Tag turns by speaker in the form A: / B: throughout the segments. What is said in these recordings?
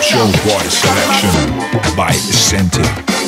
A: Show Boy selection by Senti.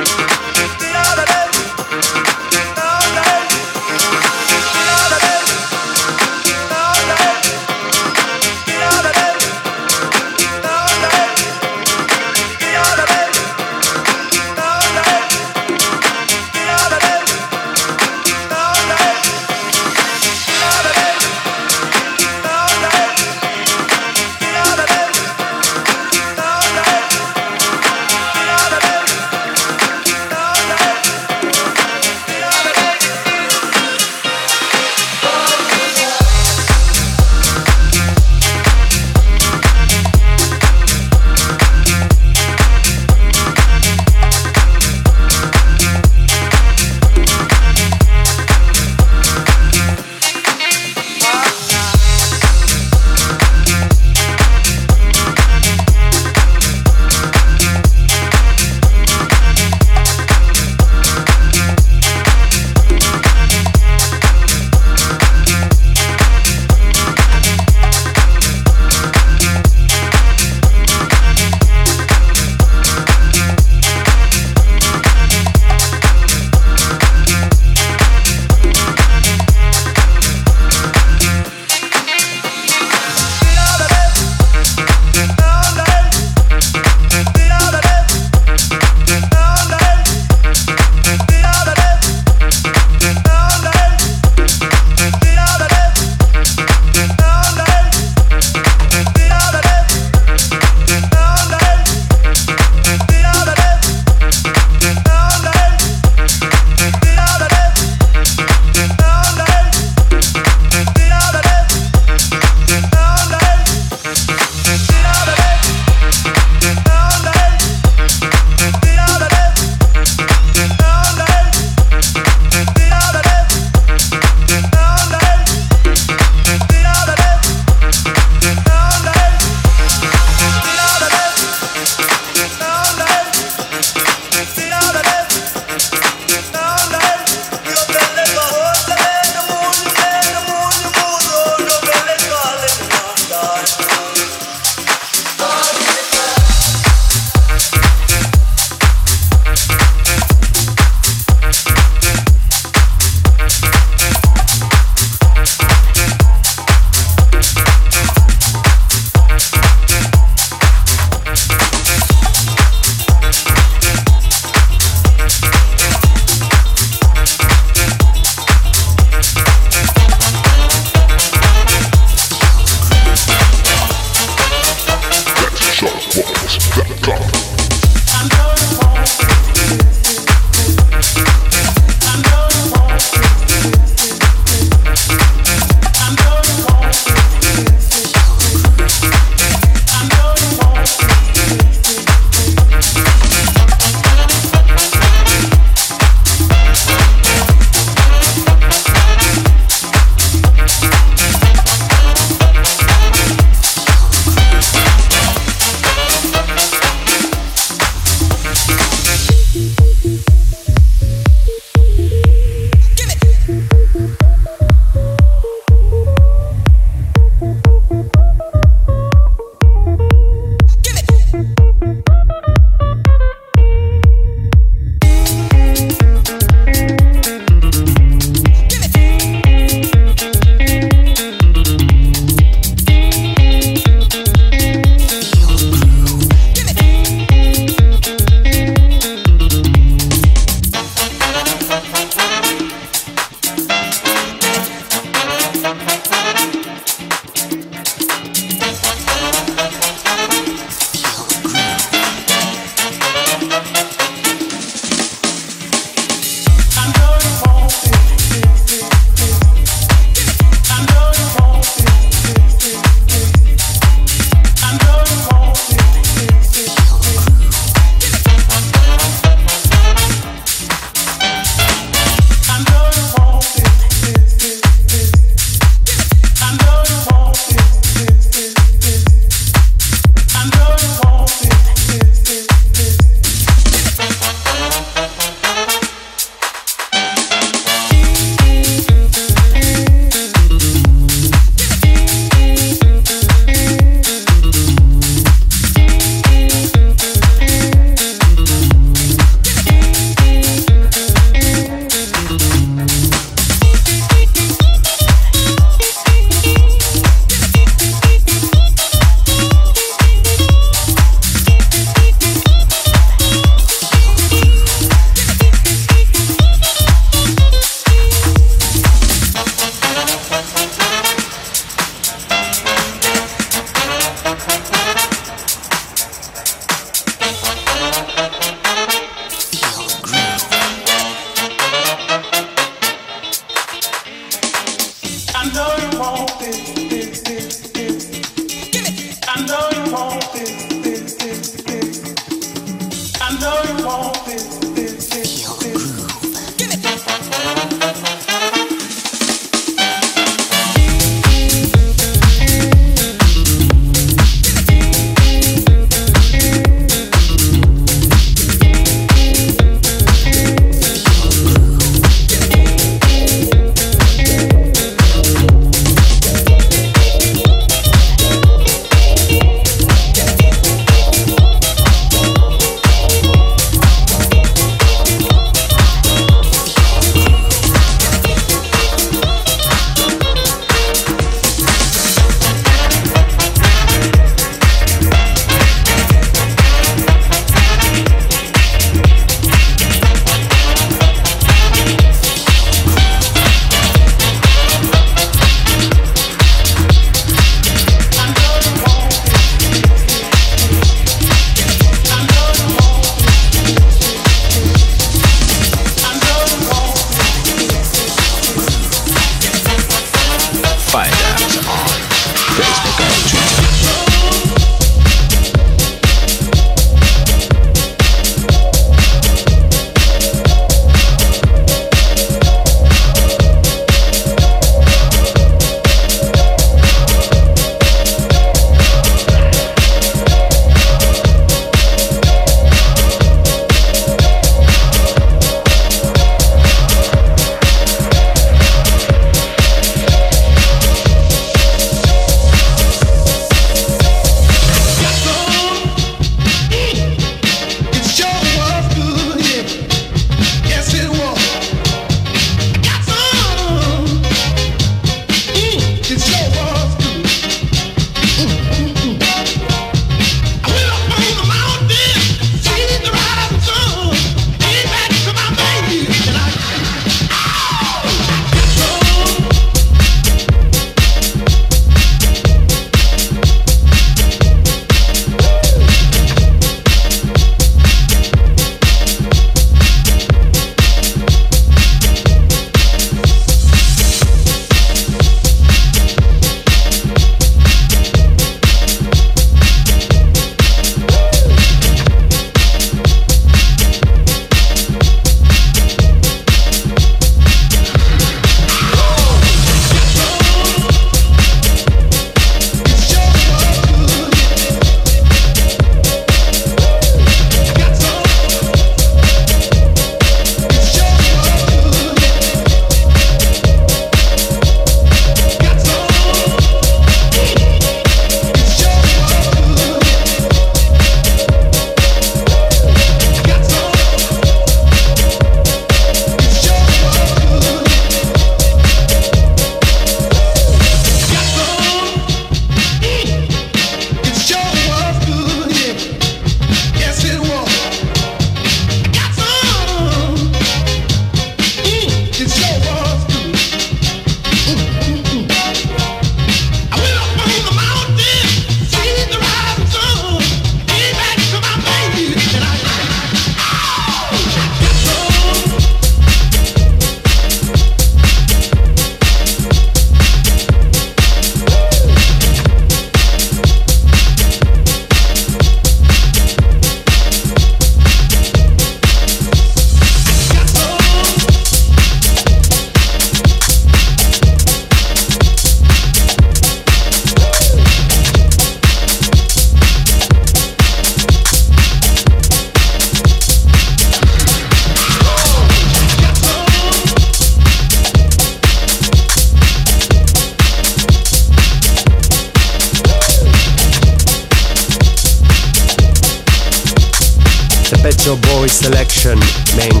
B: selection,
C: main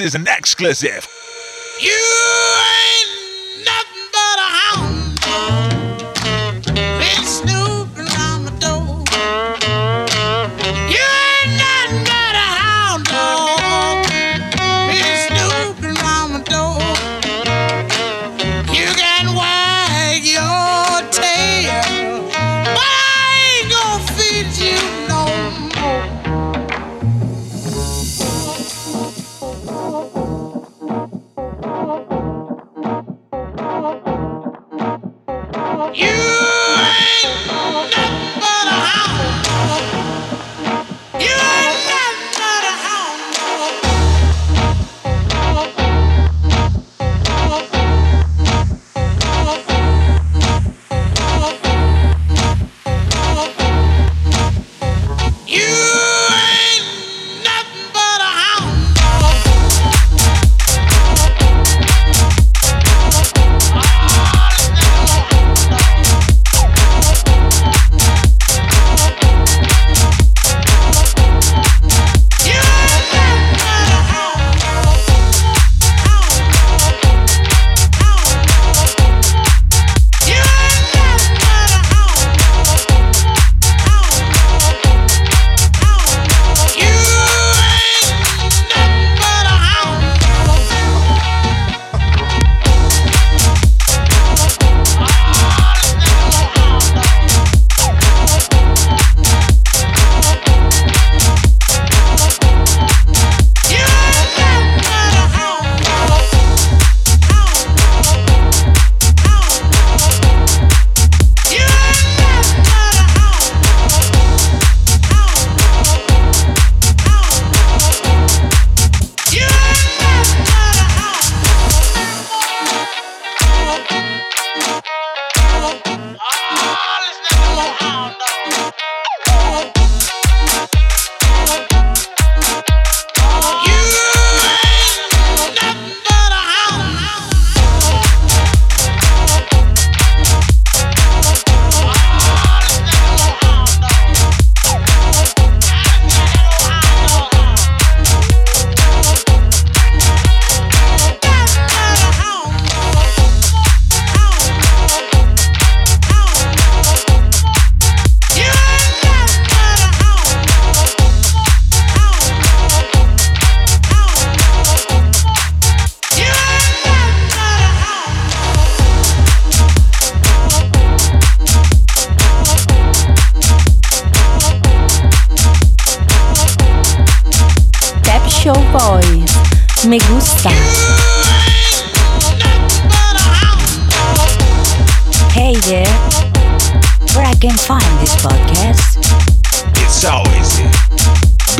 B: Is an exclusive.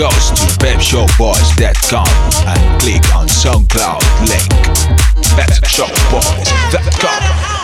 D: Goes to pepshowboys.com and click on SoundCloud link. Pepshowboys.com.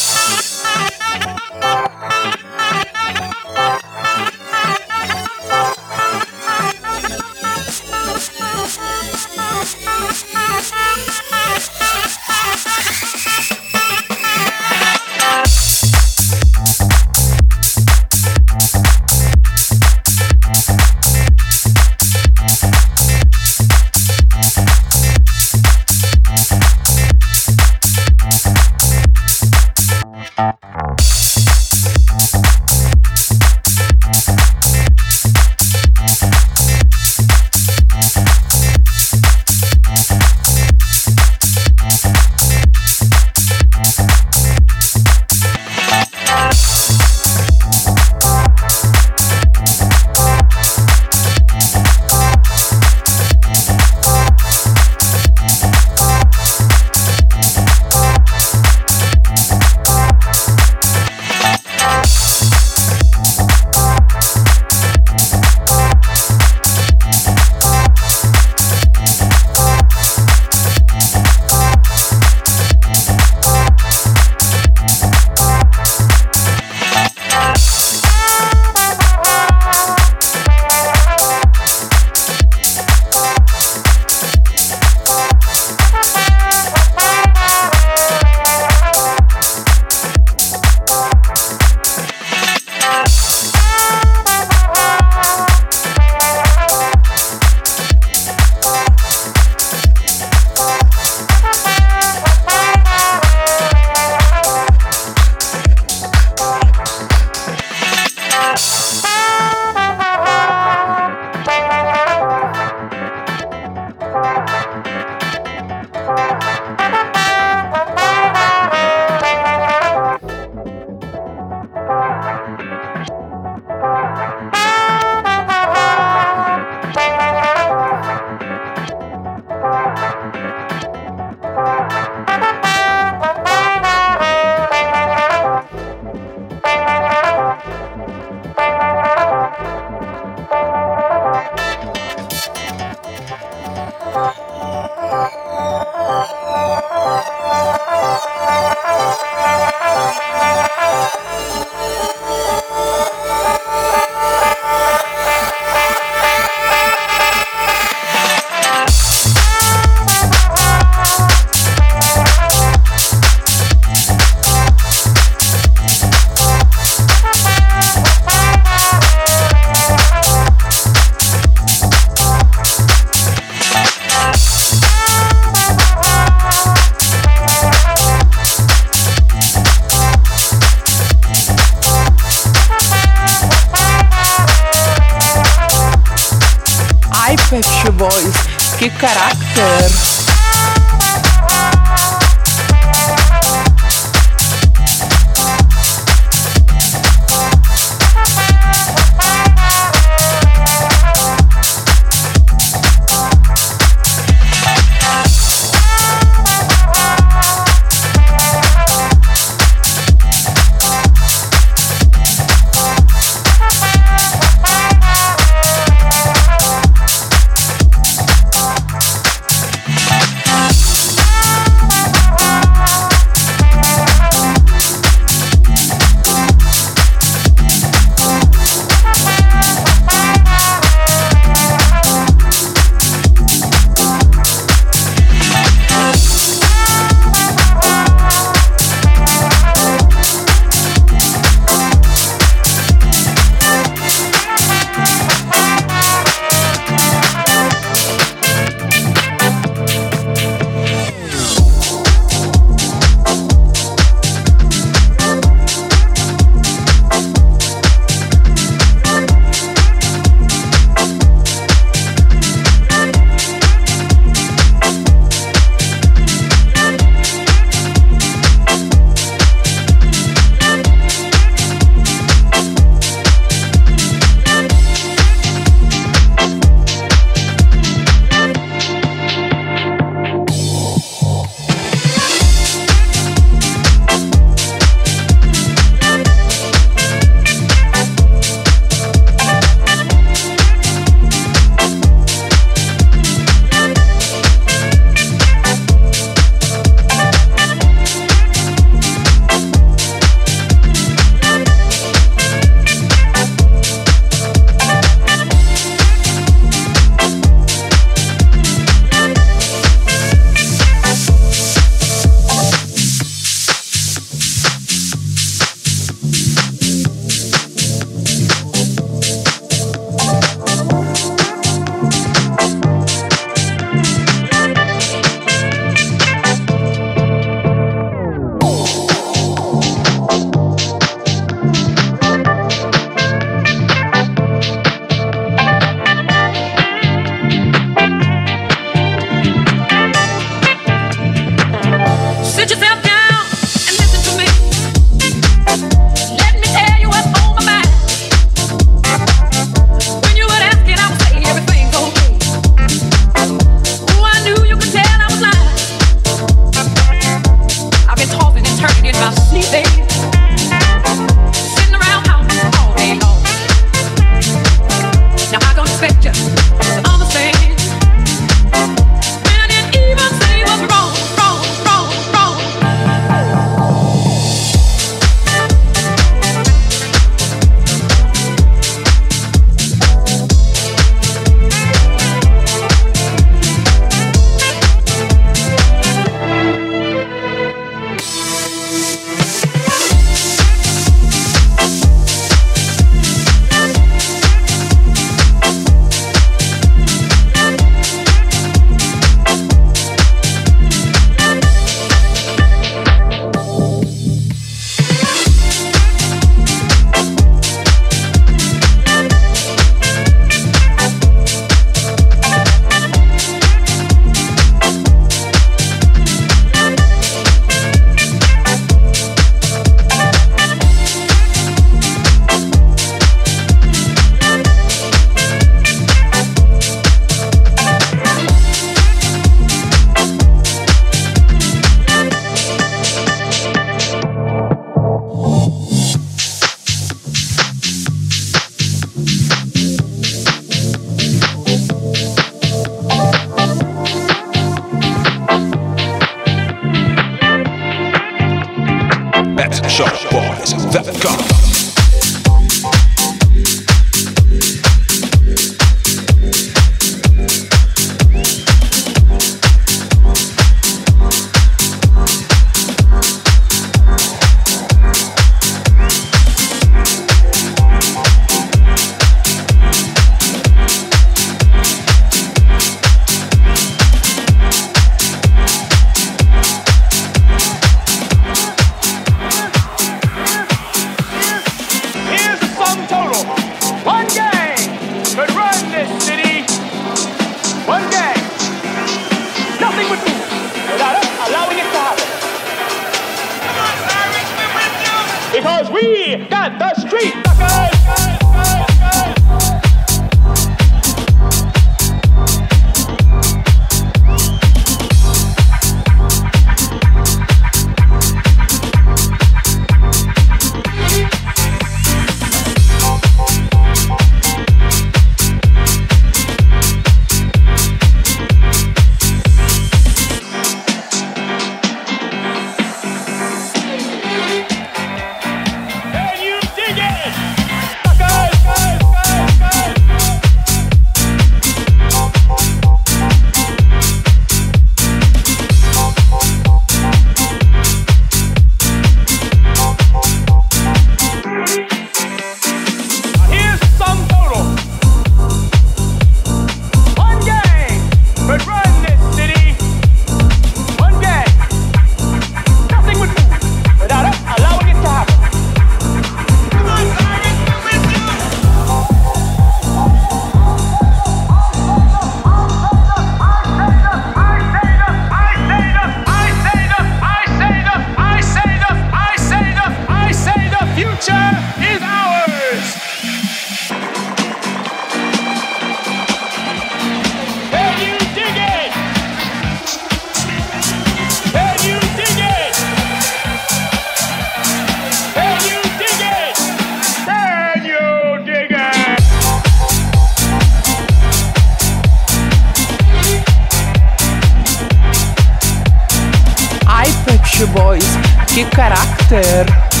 E: carácter.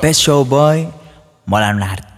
B: Best Show Boys.
F: Los Best